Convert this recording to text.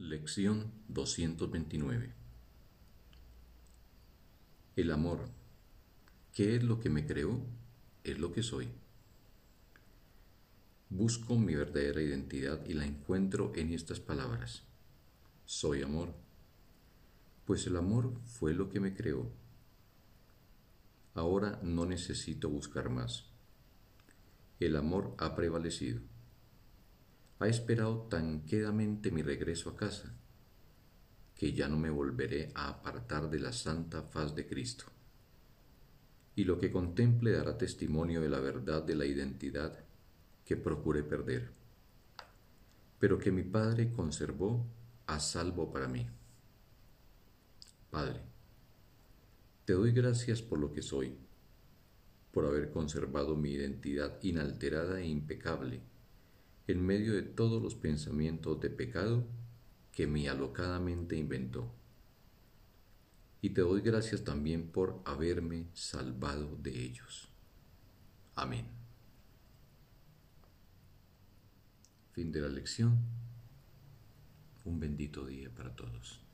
Lección 229 El amor, ¿qué es lo que me creó? Es lo que soy. Busco mi verdadera identidad y la encuentro en estas palabras. Soy amor, pues el amor fue lo que me creó. Ahora no necesito buscar más. El amor ha prevalecido ha esperado tan quedamente mi regreso a casa, que ya no me volveré a apartar de la santa faz de Cristo. Y lo que contemple dará testimonio de la verdad de la identidad que procuré perder, pero que mi Padre conservó a salvo para mí. Padre, te doy gracias por lo que soy, por haber conservado mi identidad inalterada e impecable en medio de todos los pensamientos de pecado que mi alocadamente inventó. Y te doy gracias también por haberme salvado de ellos. Amén. Fin de la lección. Un bendito día para todos.